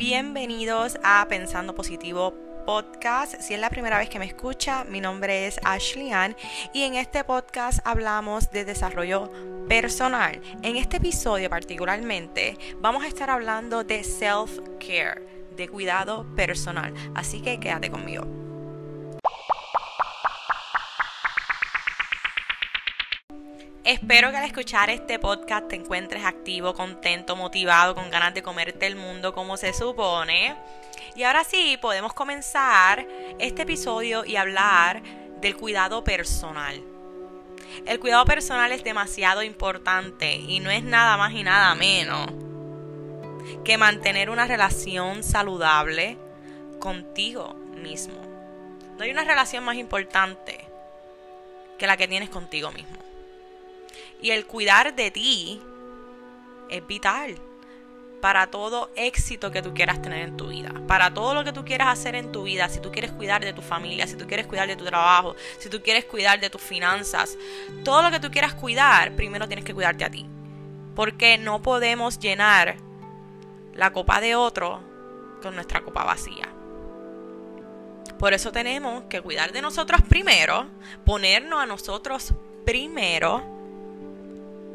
Bienvenidos a Pensando Positivo Podcast. Si es la primera vez que me escucha, mi nombre es Ashley Ann y en este podcast hablamos de desarrollo personal. En este episodio particularmente vamos a estar hablando de self-care, de cuidado personal. Así que quédate conmigo. Espero que al escuchar este podcast te encuentres activo, contento, motivado, con ganas de comerte el mundo como se supone. Y ahora sí, podemos comenzar este episodio y hablar del cuidado personal. El cuidado personal es demasiado importante y no es nada más y nada menos que mantener una relación saludable contigo mismo. No hay una relación más importante que la que tienes contigo mismo. Y el cuidar de ti es vital para todo éxito que tú quieras tener en tu vida, para todo lo que tú quieras hacer en tu vida, si tú quieres cuidar de tu familia, si tú quieres cuidar de tu trabajo, si tú quieres cuidar de tus finanzas, todo lo que tú quieras cuidar, primero tienes que cuidarte a ti. Porque no podemos llenar la copa de otro con nuestra copa vacía. Por eso tenemos que cuidar de nosotros primero, ponernos a nosotros primero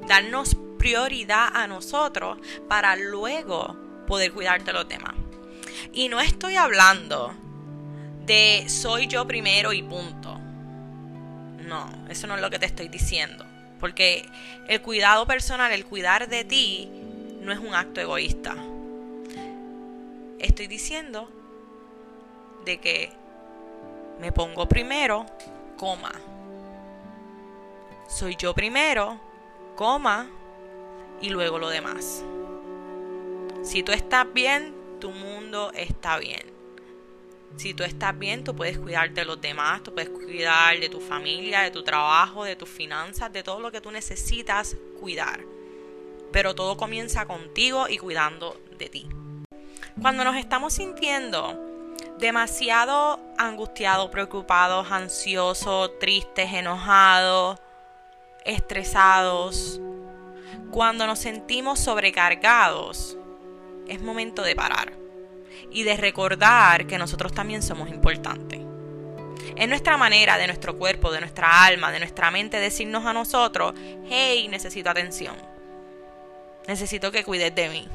darnos prioridad a nosotros para luego poder cuidar de los demás. Y no estoy hablando de soy yo primero y punto. No, eso no es lo que te estoy diciendo. Porque el cuidado personal, el cuidar de ti, no es un acto egoísta. Estoy diciendo de que me pongo primero, coma. Soy yo primero coma y luego lo demás. Si tú estás bien, tu mundo está bien. Si tú estás bien, tú puedes cuidar de los demás, tú puedes cuidar de tu familia, de tu trabajo, de tus finanzas, de todo lo que tú necesitas cuidar. Pero todo comienza contigo y cuidando de ti. Cuando nos estamos sintiendo demasiado angustiados, preocupados, ansiosos, tristes, enojados, estresados, cuando nos sentimos sobrecargados, es momento de parar y de recordar que nosotros también somos importantes. Es nuestra manera, de nuestro cuerpo, de nuestra alma, de nuestra mente, decirnos a nosotros, hey, necesito atención. Necesito que cuides de mí.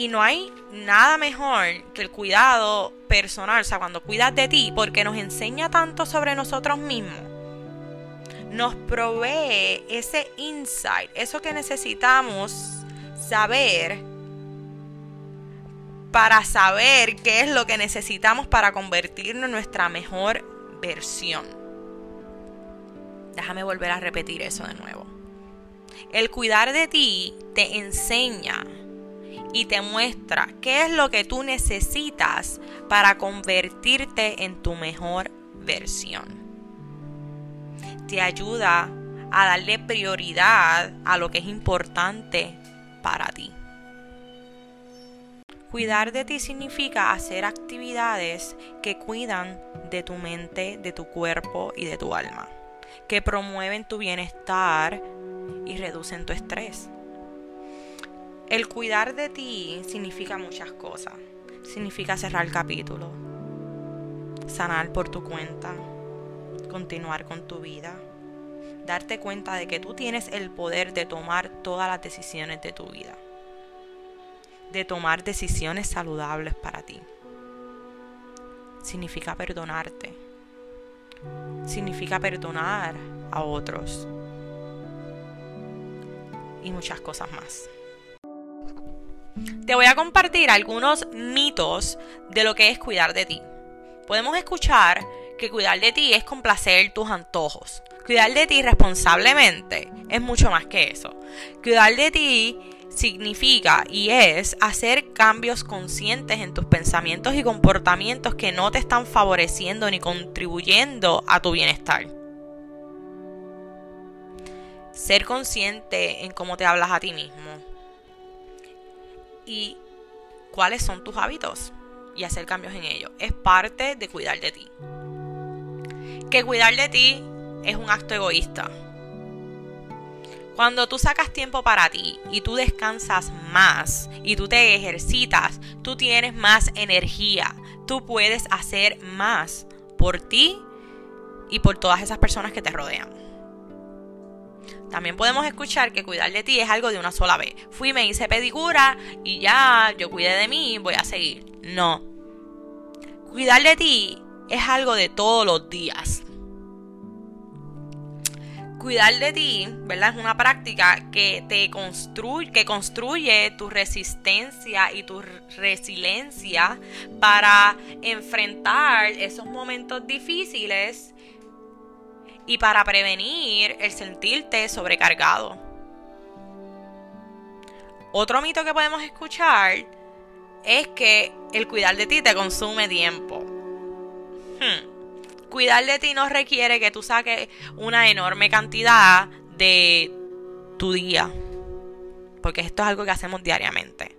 Y no hay nada mejor que el cuidado personal, o sea, cuando cuidas de ti, porque nos enseña tanto sobre nosotros mismos. Nos provee ese insight, eso que necesitamos saber para saber qué es lo que necesitamos para convertirnos en nuestra mejor versión. Déjame volver a repetir eso de nuevo. El cuidar de ti te enseña y te muestra qué es lo que tú necesitas para convertirte en tu mejor versión. Te ayuda a darle prioridad a lo que es importante para ti. Cuidar de ti significa hacer actividades que cuidan de tu mente, de tu cuerpo y de tu alma, que promueven tu bienestar y reducen tu estrés. El cuidar de ti significa muchas cosas. Significa cerrar el capítulo, sanar por tu cuenta, continuar con tu vida, darte cuenta de que tú tienes el poder de tomar todas las decisiones de tu vida, de tomar decisiones saludables para ti. Significa perdonarte, significa perdonar a otros y muchas cosas más te voy a compartir algunos mitos de lo que es cuidar de ti. Podemos escuchar que cuidar de ti es complacer tus antojos. Cuidar de ti responsablemente es mucho más que eso. Cuidar de ti significa y es hacer cambios conscientes en tus pensamientos y comportamientos que no te están favoreciendo ni contribuyendo a tu bienestar. Ser consciente en cómo te hablas a ti mismo y cuáles son tus hábitos y hacer cambios en ellos. Es parte de cuidar de ti. Que cuidar de ti es un acto egoísta. Cuando tú sacas tiempo para ti y tú descansas más y tú te ejercitas, tú tienes más energía, tú puedes hacer más por ti y por todas esas personas que te rodean. También podemos escuchar que cuidar de ti es algo de una sola vez. Fui, me hice pedicura y ya, yo cuidé de mí, voy a seguir. No. Cuidar de ti es algo de todos los días. Cuidar de ti, ¿verdad? Es una práctica que te construye, que construye tu resistencia y tu resiliencia para enfrentar esos momentos difíciles y para prevenir el sentirte sobrecargado. Otro mito que podemos escuchar es que el cuidar de ti te consume tiempo. Hmm. Cuidar de ti no requiere que tú saques una enorme cantidad de tu día. Porque esto es algo que hacemos diariamente.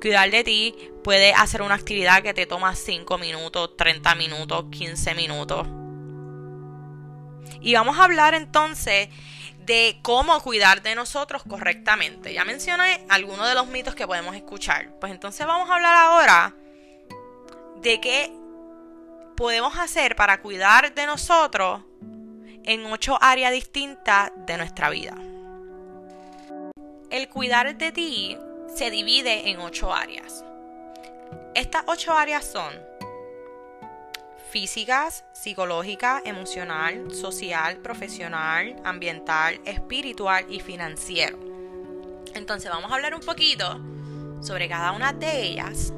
Cuidar de ti puede hacer una actividad que te toma 5 minutos, 30 minutos, 15 minutos. Y vamos a hablar entonces de cómo cuidar de nosotros correctamente. Ya mencioné algunos de los mitos que podemos escuchar. Pues entonces vamos a hablar ahora de qué podemos hacer para cuidar de nosotros en ocho áreas distintas de nuestra vida. El cuidar de ti se divide en ocho áreas. Estas ocho áreas son físicas, psicológica, emocional, social, profesional, ambiental, espiritual y financiero. Entonces vamos a hablar un poquito sobre cada una de ellas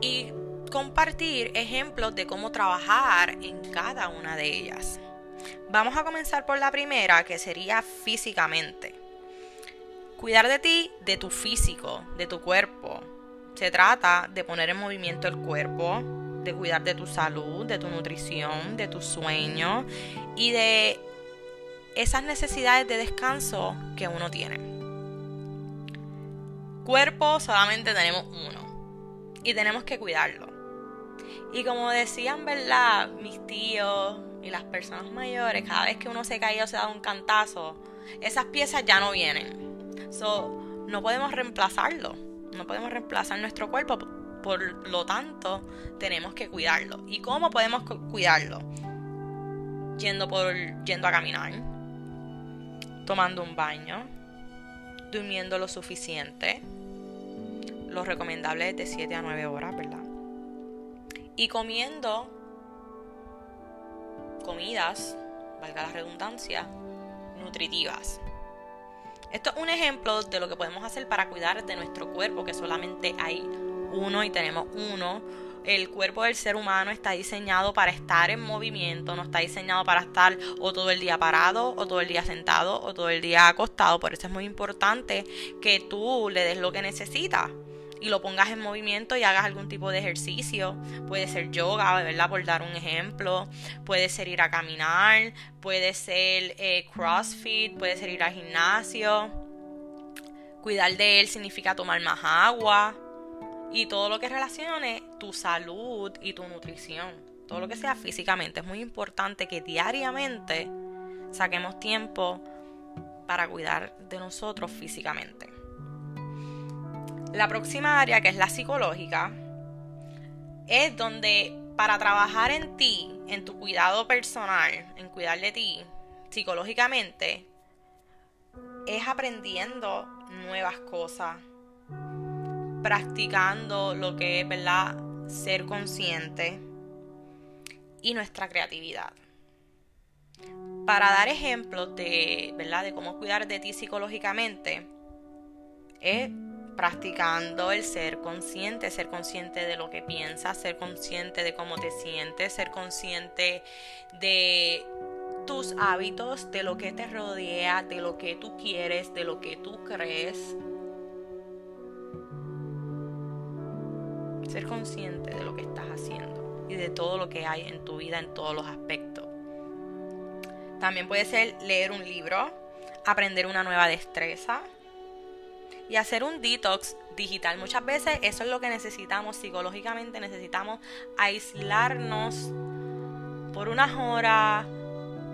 y compartir ejemplos de cómo trabajar en cada una de ellas. Vamos a comenzar por la primera, que sería físicamente. Cuidar de ti, de tu físico, de tu cuerpo. Se trata de poner en movimiento el cuerpo, de cuidar de tu salud, de tu nutrición, de tu sueño y de esas necesidades de descanso que uno tiene. Cuerpo solamente tenemos uno y tenemos que cuidarlo. Y como decían, ¿verdad? Mis tíos y las personas mayores, cada vez que uno se cae o se da un cantazo, esas piezas ya no vienen. So, no podemos reemplazarlo. No podemos reemplazar nuestro cuerpo por lo tanto, tenemos que cuidarlo. ¿Y cómo podemos cuidarlo? Yendo, por, yendo a caminar, tomando un baño, durmiendo lo suficiente. Lo recomendable es de 7 a 9 horas, ¿verdad? Y comiendo comidas, valga la redundancia, nutritivas. Esto es un ejemplo de lo que podemos hacer para cuidar de nuestro cuerpo, que solamente hay uno y tenemos uno. El cuerpo del ser humano está diseñado para estar en movimiento, no está diseñado para estar o todo el día parado, o todo el día sentado, o todo el día acostado. Por eso es muy importante que tú le des lo que necesitas y lo pongas en movimiento y hagas algún tipo de ejercicio. Puede ser yoga, ¿verdad? Por dar un ejemplo. Puede ser ir a caminar, puede ser eh, CrossFit, puede ser ir al gimnasio. Cuidar de él significa tomar más agua y todo lo que relacione tu salud y tu nutrición. Todo lo que sea físicamente. Es muy importante que diariamente saquemos tiempo para cuidar de nosotros físicamente. La próxima área, que es la psicológica, es donde para trabajar en ti, en tu cuidado personal, en cuidar de ti psicológicamente, es aprendiendo nuevas cosas, practicando lo que es, ¿verdad? Ser consciente y nuestra creatividad. Para dar ejemplos de, ¿verdad? De cómo cuidar de ti psicológicamente, es practicando el ser consciente, ser consciente de lo que piensas, ser consciente de cómo te sientes, ser consciente de tus hábitos, de lo que te rodea, de lo que tú quieres, de lo que tú crees. Ser consciente de lo que estás haciendo y de todo lo que hay en tu vida en todos los aspectos. También puede ser leer un libro, aprender una nueva destreza y hacer un detox digital. Muchas veces eso es lo que necesitamos psicológicamente, necesitamos aislarnos por unas horas,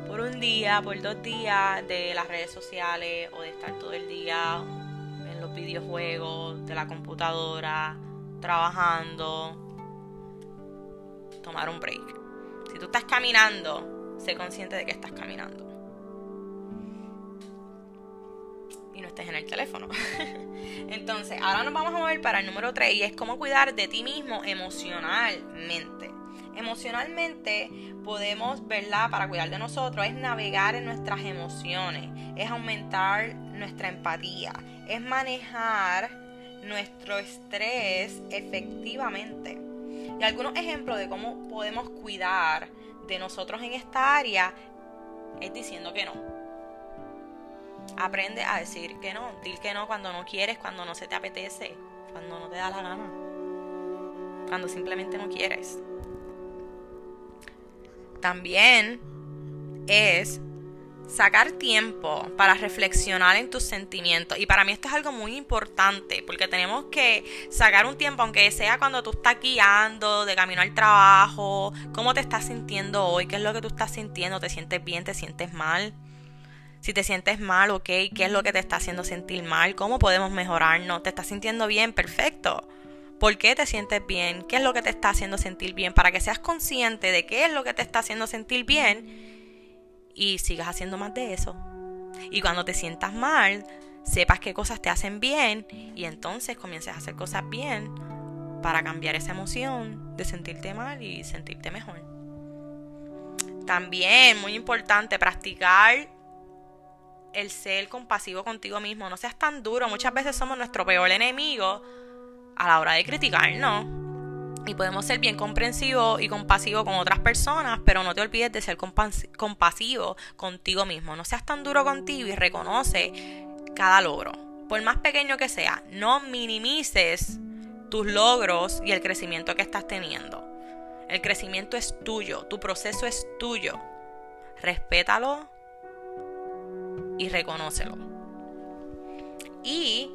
por un día, por dos días de las redes sociales o de estar todo el día en los videojuegos, de la computadora, trabajando, tomar un break. Si tú estás caminando, sé consciente de que estás caminando. Y no estés en el teléfono. Entonces, ahora nos vamos a mover para el número 3 y es cómo cuidar de ti mismo emocionalmente. Emocionalmente podemos, ¿verdad? Para cuidar de nosotros es navegar en nuestras emociones, es aumentar nuestra empatía, es manejar nuestro estrés efectivamente. Y algunos ejemplos de cómo podemos cuidar de nosotros en esta área es diciendo que no. Aprende a decir que no. Dil que no cuando no quieres, cuando no se te apetece, cuando no te da la gana, cuando simplemente no quieres. También es sacar tiempo para reflexionar en tus sentimientos. Y para mí esto es algo muy importante, porque tenemos que sacar un tiempo, aunque sea cuando tú estás guiando, de camino al trabajo, cómo te estás sintiendo hoy, qué es lo que tú estás sintiendo, te sientes bien, te sientes mal. Si te sientes mal, ok, ¿qué es lo que te está haciendo sentir mal? ¿Cómo podemos mejorarnos? ¿Te estás sintiendo bien? Perfecto. ¿Por qué te sientes bien? ¿Qué es lo que te está haciendo sentir bien? Para que seas consciente de qué es lo que te está haciendo sentir bien y sigas haciendo más de eso. Y cuando te sientas mal, sepas qué cosas te hacen bien y entonces comiences a hacer cosas bien para cambiar esa emoción de sentirte mal y sentirte mejor. También, muy importante, practicar el ser compasivo contigo mismo. No seas tan duro. Muchas veces somos nuestro peor enemigo a la hora de criticarnos. Y podemos ser bien comprensivos y compasivos con otras personas, pero no te olvides de ser compasivo contigo mismo. No seas tan duro contigo y reconoce cada logro. Por más pequeño que sea, no minimices tus logros y el crecimiento que estás teniendo. El crecimiento es tuyo, tu proceso es tuyo. Respétalo y reconócelo. Y,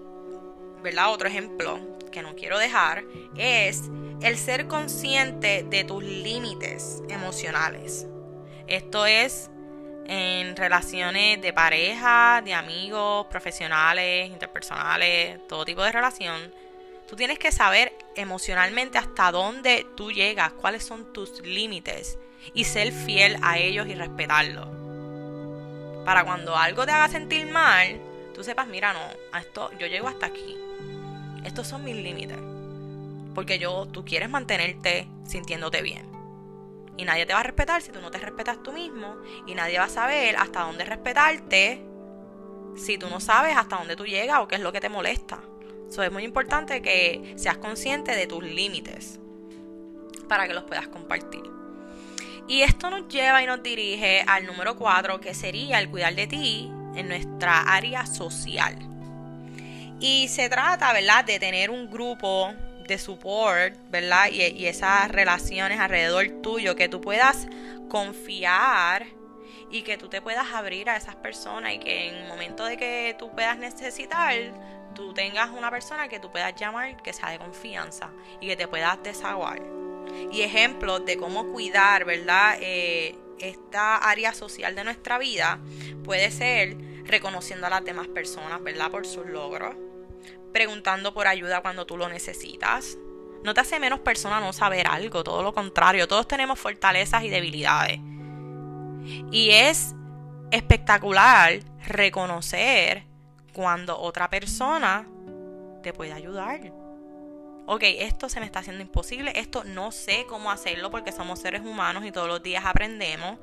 ¿verdad? Otro ejemplo que no quiero dejar es el ser consciente de tus límites emocionales. Esto es en relaciones de pareja, de amigos, profesionales, interpersonales, todo tipo de relación. Tú tienes que saber emocionalmente hasta dónde tú llegas, cuáles son tus límites y ser fiel a ellos y respetarlos. Para cuando algo te haga sentir mal, tú sepas, mira, no, esto yo llego hasta aquí estos son mis límites. Porque yo, tú quieres mantenerte sintiéndote bien. Y nadie te va a respetar si tú no te respetas tú mismo. Y nadie va a saber hasta dónde respetarte si tú no sabes hasta dónde tú llegas o qué es lo que te molesta. Eso es muy importante que seas consciente de tus límites para que los puedas compartir. Y esto nos lleva y nos dirige al número 4, que sería el cuidar de ti en nuestra área social. Y se trata, ¿verdad?, de tener un grupo de support, ¿verdad? Y, esas relaciones alrededor tuyo, que tú puedas confiar y que tú te puedas abrir a esas personas y que en el momento de que tú puedas necesitar, tú tengas una persona que tú puedas llamar que sea de confianza y que te puedas desahogar. Y ejemplos de cómo cuidar, ¿verdad? Eh, esta área social de nuestra vida puede ser reconociendo a las demás personas, ¿verdad? Por sus logros preguntando por ayuda cuando tú lo necesitas. No te hace menos persona no saber algo, todo lo contrario, todos tenemos fortalezas y debilidades. Y es espectacular reconocer cuando otra persona te puede ayudar. Ok, esto se me está haciendo imposible, esto no sé cómo hacerlo porque somos seres humanos y todos los días aprendemos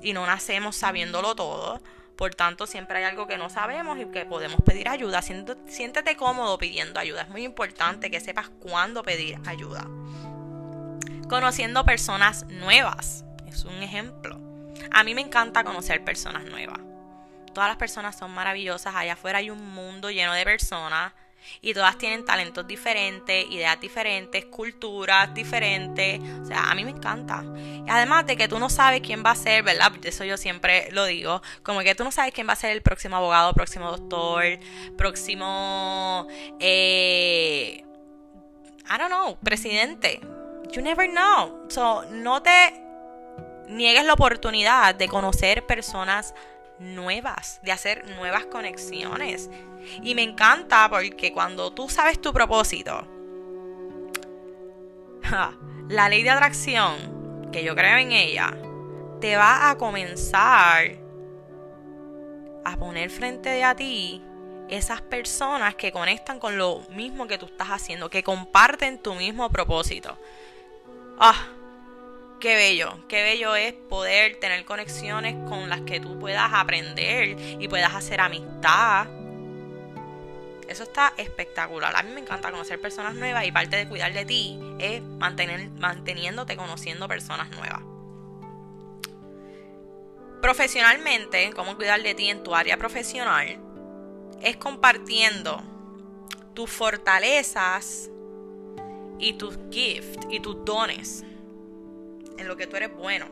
y no nacemos sabiéndolo todo. Por tanto, siempre hay algo que no sabemos y que podemos pedir ayuda. Siéntete cómodo pidiendo ayuda. Es muy importante que sepas cuándo pedir ayuda. Conociendo personas nuevas. Es un ejemplo. A mí me encanta conocer personas nuevas. Todas las personas son maravillosas. Allá afuera hay un mundo lleno de personas y todas tienen talentos diferentes, ideas diferentes, culturas diferentes. O sea, a mí me encanta. Y además de que tú no sabes quién va a ser, ¿verdad? Eso yo siempre lo digo. Como que tú no sabes quién va a ser el próximo abogado, próximo doctor, próximo... Eh, I don't know, presidente. You never know. So, no te niegues la oportunidad de conocer personas nuevas, de hacer nuevas conexiones. Y me encanta porque cuando tú sabes tu propósito, la ley de atracción, que yo creo en ella, te va a comenzar a poner frente a ti esas personas que conectan con lo mismo que tú estás haciendo, que comparten tu mismo propósito. Ah, qué bello, qué bello es poder tener conexiones con las que tú puedas aprender y puedas hacer amistad. Eso está espectacular. A mí me encanta conocer personas nuevas y parte de cuidar de ti es mantener, manteniéndote conociendo personas nuevas. Profesionalmente, cómo cuidar de ti en tu área profesional, es compartiendo tus fortalezas y tus gifts y tus dones en lo que tú eres bueno.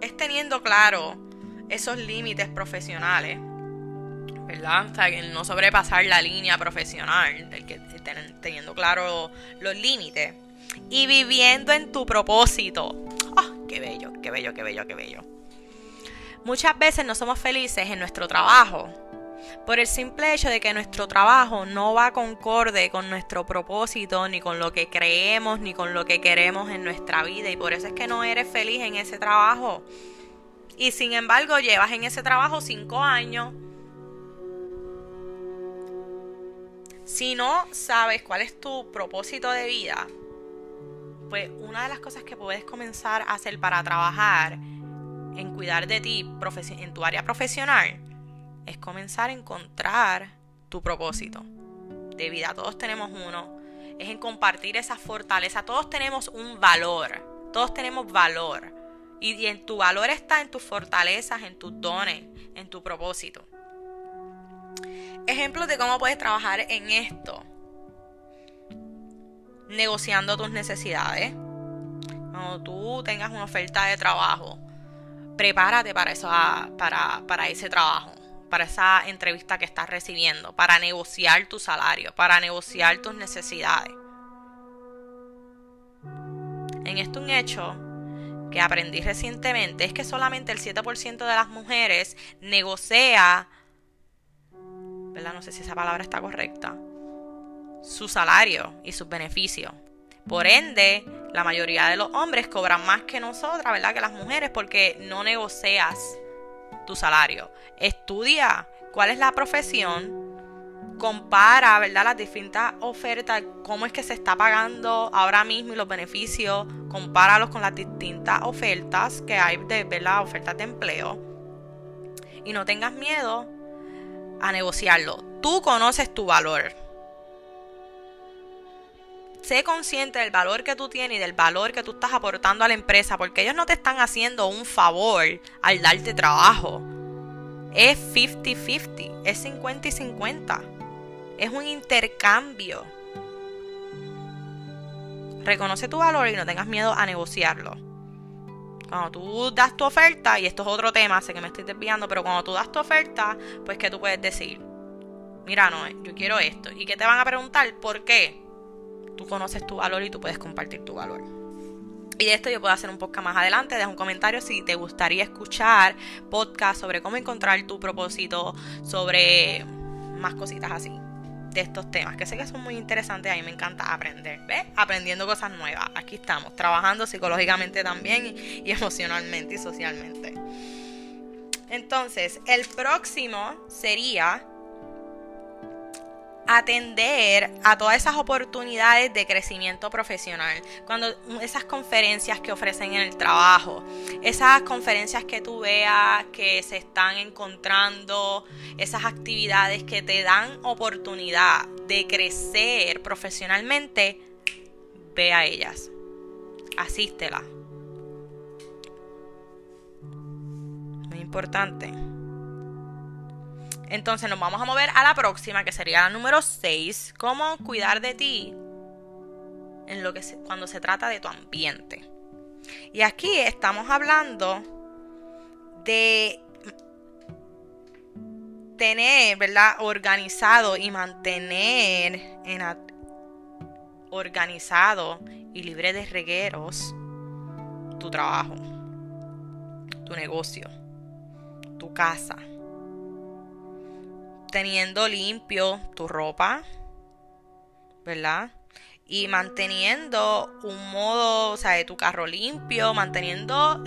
Es teniendo claro esos límites profesionales, ¿verdad? O sea, no sobrepasar la línea profesional, el que, teniendo claro los límites y viviendo en tu propósito. ¡Ah! ¡Qué bello, qué bello, qué bello, qué bello! Muchas veces no somos felices en nuestro trabajo por el simple hecho de que nuestro trabajo no va concorde con nuestro propósito, ni con lo que creemos, ni con lo que queremos en nuestra vida. Y por eso es que no eres feliz en ese trabajo. Y sin embargo llevas en ese trabajo cinco años. Si no sabes cuál es tu propósito de vida, pues una de las cosas que puedes comenzar a hacer para trabajar en cuidar de ti en tu área profesional es comenzar a encontrar tu propósito de vida. Todos tenemos uno. Es en compartir esa fortaleza. Todos tenemos un valor. Todos tenemos valor. Y, y en tu valor está en tus fortalezas, en tus dones, en tu propósito. Ejemplos de cómo puedes trabajar en esto. Negociando tus necesidades. Cuando tú tengas una oferta de trabajo, prepárate para, eso, para, para ese trabajo, para esa entrevista que estás recibiendo, para negociar tu salario, para negociar tus necesidades. En esto un hecho que aprendí recientemente es que solamente el 7% de las mujeres negocia, ¿verdad? No sé si esa palabra está correcta, su salario y sus beneficios. Por ende, la mayoría de los hombres cobran más que nosotras, ¿verdad? Que las mujeres, porque no negocias tu salario. Estudia cuál es la profesión, compara, ¿verdad? Las distintas ofertas, cómo es que se está pagando ahora mismo y los beneficios, compáralos con las distintas ofertas que hay de, ¿verdad? Ofertas de empleo. Y no tengas miedo a negociarlo. Tú conoces tu valor sé consciente del valor que tú tienes y del valor que tú estás aportando a la empresa, porque ellos no te están haciendo un favor al darte trabajo. Es 50-50, es 50 y 50. Es un intercambio. Reconoce tu valor y no tengas miedo a negociarlo. Cuando tú das tu oferta, y esto es otro tema, sé que me estoy desviando, pero cuando tú das tu oferta, pues que tú puedes decir, mira, no, yo quiero esto. ¿Y que te van a preguntar? ¿Por qué? Tú conoces tu valor y tú puedes compartir tu valor. Y de esto yo puedo hacer un podcast más adelante. Deja un comentario si te gustaría escuchar podcast sobre cómo encontrar tu propósito, sobre más cositas así de estos temas, que sé que son muy interesantes, a mí me encanta aprender, ¿ves? Aprendiendo cosas nuevas. Aquí estamos, trabajando psicológicamente también y emocionalmente y socialmente. Entonces, el próximo sería atender a todas esas oportunidades de crecimiento profesional. Cuando esas conferencias que ofrecen en el trabajo, esas conferencias que tú veas que se están encontrando, esas actividades que te dan oportunidad de crecer profesionalmente, ve a ellas. Asístela. Muy importante. Entonces nos vamos a mover a la próxima, que sería la número 6, cómo cuidar de ti en lo que cuando se trata de tu ambiente. Y aquí estamos hablando de tener, ¿verdad? Organizado y mantener en organizado y libre de regueros tu trabajo, tu negocio, tu casa, teniendo limpio tu ropa, ¿verdad? Y manteniendo un modo, o sea, de tu carro limpio, manteniendo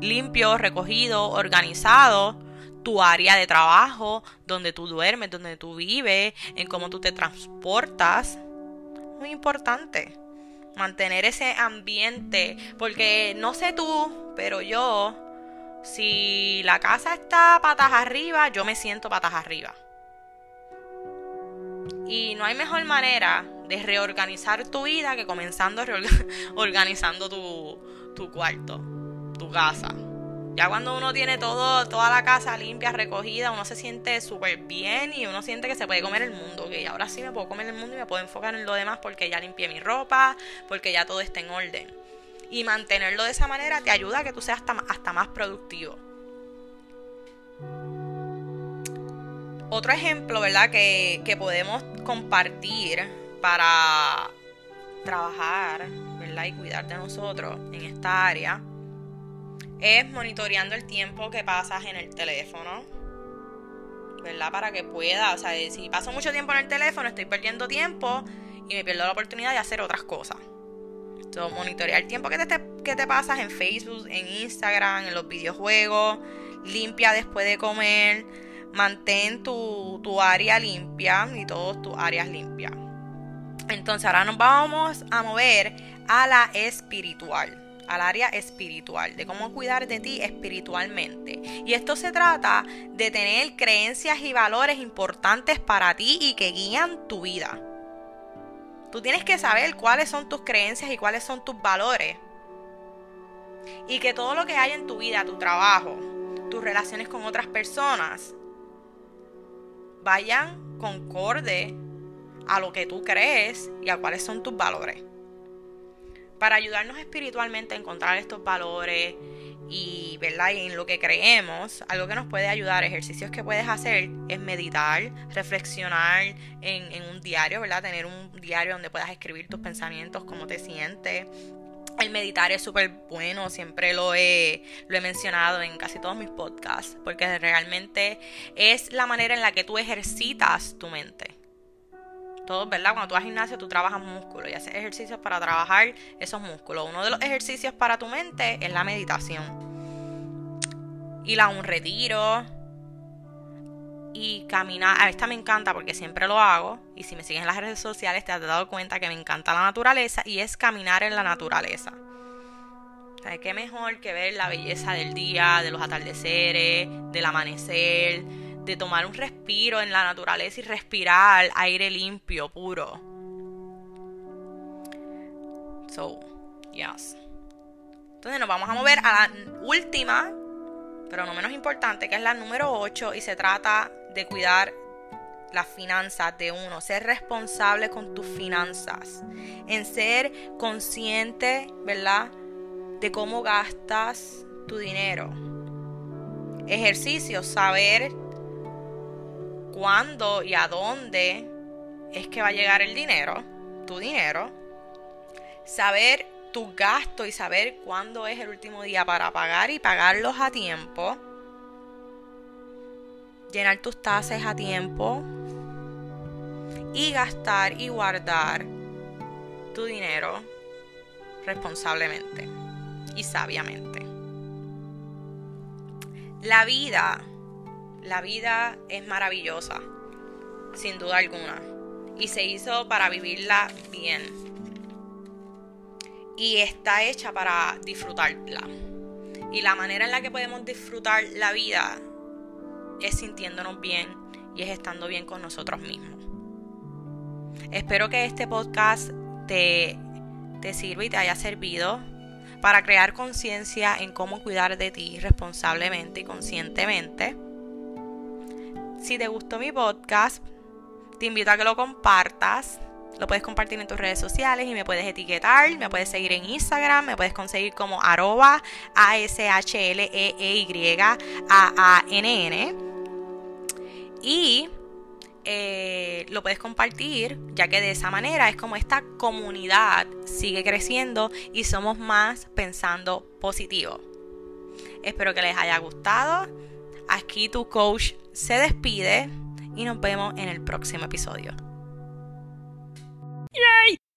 limpio, recogido, organizado tu área de trabajo, donde tú duermes, donde tú vives, en cómo tú te transportas. Muy importante mantener ese ambiente, porque no sé tú, pero yo, si la casa está patas arriba, yo me siento patas arriba. Y no hay mejor manera de reorganizar tu vida que comenzando organizando tu, cuarto, tu casa. Ya cuando uno tiene todo, toda la casa limpia, recogida, uno se siente súper bien y uno siente que se puede comer el mundo. Que ahora sí me puedo comer el mundo y me puedo enfocar en lo demás porque ya limpié mi ropa, porque ya todo está en orden. Y mantenerlo de esa manera te ayuda a que tú seas hasta, hasta más productivo. Otro ejemplo, ¿verdad? Que, que podemos compartir para trabajar, ¿verdad? Y cuidar de nosotros en esta área es monitoreando el tiempo que pasas en el teléfono. ¿Verdad? Para que pueda, o sea, si paso mucho tiempo en el teléfono, estoy perdiendo tiempo y me pierdo la oportunidad de hacer otras cosas. Entonces, monitorear el tiempo que te, que te pasas en Facebook, en Instagram, en los videojuegos, limpia después de comer, mantén tu, tu área limpia y todas tus áreas limpias. Entonces ahora nos vamos a mover a la espiritual al área espiritual, de cómo cuidar de ti espiritualmente. Y esto se trata de tener creencias y valores importantes para ti y que guían tu vida. Tú tienes que saber cuáles son tus creencias y cuáles son tus valores. Y que todo lo que hay en tu vida, tu trabajo, tus relaciones con otras personas, vayan concorde a lo que tú crees y a cuáles son tus valores para ayudarnos espiritualmente a encontrar estos valores y, ¿verdad? y en lo que creemos, algo que nos puede ayudar, ejercicios que puedes hacer es meditar, reflexionar en, en un diario, ¿verdad? Tener un diario donde puedas escribir tus pensamientos, cómo te sientes, el meditar es súper bueno, siempre lo he, lo he mencionado en casi todos mis podcasts, porque realmente es la manera en la que tú ejercitas tu mente. Todos, ¿verdad? Cuando tú vas al gimnasio, tú trabajas músculos y haces ejercicios para trabajar esos músculos. Uno de los ejercicios para tu mente es la meditación. Y a un retiro. Y caminar. A esta me encanta porque siempre lo hago. Y si me sigues en las redes sociales, te has dado cuenta que me encanta la naturaleza. Y es caminar en la naturaleza. O qué mejor que ver la belleza del día, de los atardeceres, del amanecer de tomar un respiro en la naturaleza y respirar aire limpio, puro. So, yes. Entonces nos vamos a mover a la última, pero no menos importante, que es la número 8 y se trata de cuidar las finanzas de uno, ser responsable con tus finanzas, en ser consciente, ¿verdad? De cómo gastas tu dinero. Ejercicio, saber cuándo y a dónde es que va a llegar el dinero, tu dinero, saber tu gasto y saber cuándo es el último día para pagar y pagarlos a tiempo, llenar tus tasas a tiempo. Y gastar y guardar tu dinero responsablemente y sabiamente. La vida la vida es maravillosa, sin duda alguna, y se hizo para vivirla bien. Y está hecha para disfrutarla. Y la manera en la que podemos disfrutar la vida es sintiéndonos bien y es estando bien con nosotros mismos. Espero que este podcast te, te sirva y te haya servido para crear conciencia en cómo cuidar de ti responsablemente y conscientemente si te gustó mi podcast, te invito a que lo compartas. Lo puedes compartir en tus redes sociales y me puedes etiquetar. Me puedes seguir en Instagram. Me puedes conseguir como arroba. Y lo puedes compartir, ya que de esa manera es como esta comunidad sigue creciendo y somos más pensando positivo. Espero que les haya gustado. Aquí tu coach se despide y nos vemos en el próximo episodio.